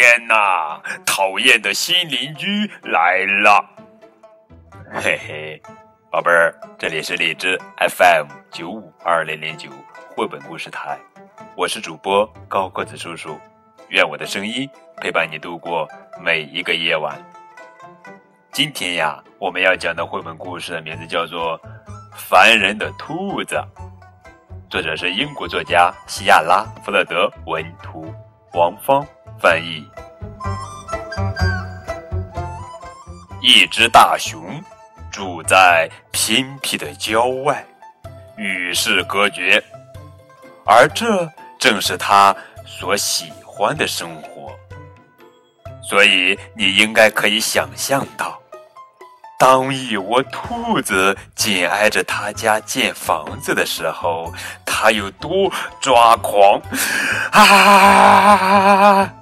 天哪！讨厌的新邻居来了！嘿嘿，宝贝儿，这里是荔枝 FM 九五二零零九绘本故事台，我是主播高个子叔叔，愿我的声音陪伴你度过每一个夜晚。今天呀，我们要讲的绘本故事的名字叫做《烦人的兔子》，作者是英国作家西亚拉·弗勒德文图，王芳翻译。一只大熊住在偏僻的郊外，与世隔绝，而这正是他所喜欢的生活。所以，你应该可以想象到，当一窝兔子紧挨着他家建房子的时候，他有多抓狂！啊！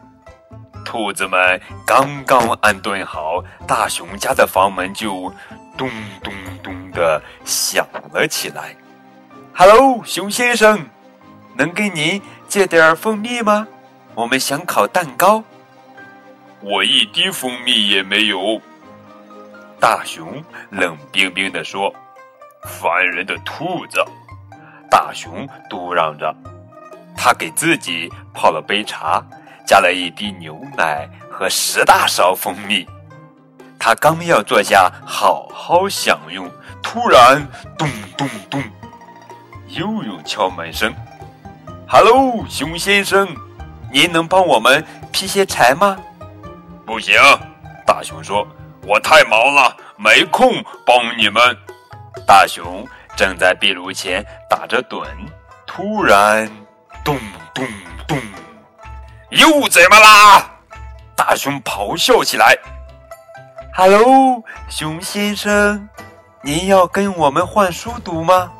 兔子们刚刚安顿好，大熊家的房门就咚咚咚的响了起来。“Hello，熊先生，能给您借点蜂蜜吗？我们想烤蛋糕。”“我一滴蜂蜜也没有。”大熊冷冰冰地说。“烦人的兔子！”大熊嘟囔着，他给自己泡了杯茶。加了一滴牛奶和十大勺蜂蜜，他刚要坐下好好享用，突然咚咚咚，又有敲门声。“Hello，熊先生，您能帮我们劈些柴吗？”“不行。”大熊说，“我太忙了，没空帮你们。”大熊正在壁炉前打着盹，突然咚咚咚。又怎么啦？大熊咆哮起来：“Hello，熊先生，您要跟我们换书读吗？”“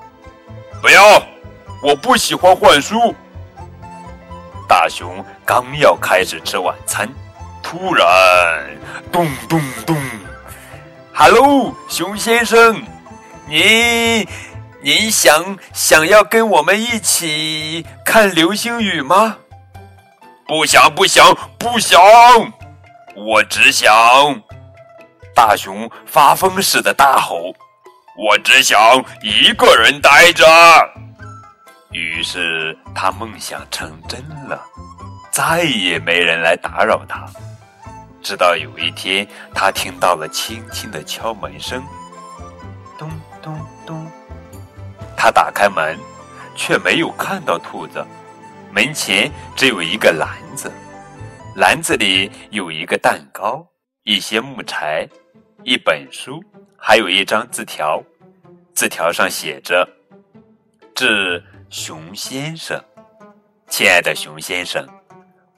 不要，我不喜欢换书。”大熊刚要开始吃晚餐，突然咚咚咚！“Hello，熊先生，您您想想要跟我们一起看流星雨吗？”不想，不想，不想！我只想……大熊发疯似的大吼：“我只想一个人待着。”于是他梦想成真了，再也没人来打扰他。直到有一天，他听到了轻轻的敲门声，咚咚咚。他打开门，却没有看到兔子。门前只有一个篮子，篮子里有一个蛋糕、一些木柴、一本书，还有一张字条。字条上写着：“致熊先生，亲爱的熊先生，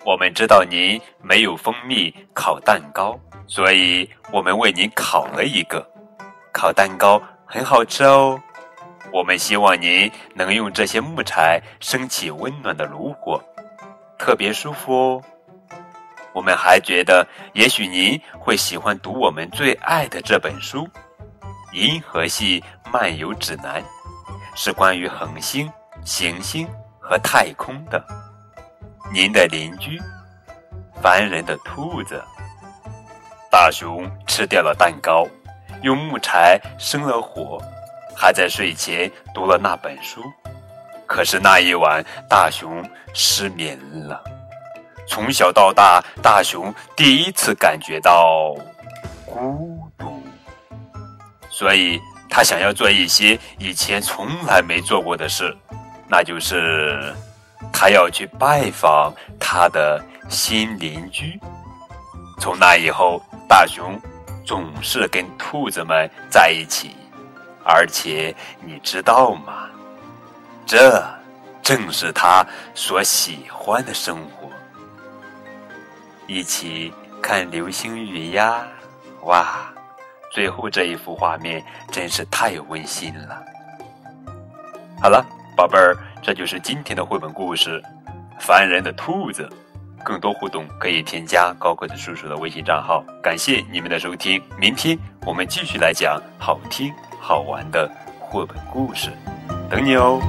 我们知道您没有蜂蜜烤蛋糕，所以我们为您烤了一个。烤蛋糕很好吃哦。”我们希望您能用这些木柴升起温暖的炉火，特别舒服哦。我们还觉得，也许您会喜欢读我们最爱的这本书《银河系漫游指南》，是关于恒星、行星和太空的。您的邻居，烦人的兔子。大熊吃掉了蛋糕，用木柴生了火。还在睡前读了那本书，可是那一晚大熊失眠了。从小到大，大熊第一次感觉到孤独，所以他想要做一些以前从来没做过的事，那就是他要去拜访他的新邻居。从那以后，大熊总是跟兔子们在一起。而且你知道吗？这正是他所喜欢的生活。一起看流星雨呀！哇，最后这一幅画面真是太温馨了。好了，宝贝儿，这就是今天的绘本故事《烦人的兔子》。更多互动可以添加高个子叔叔的微信账号。感谢你们的收听，明天我们继续来讲好听。好玩的绘本故事，等你哦。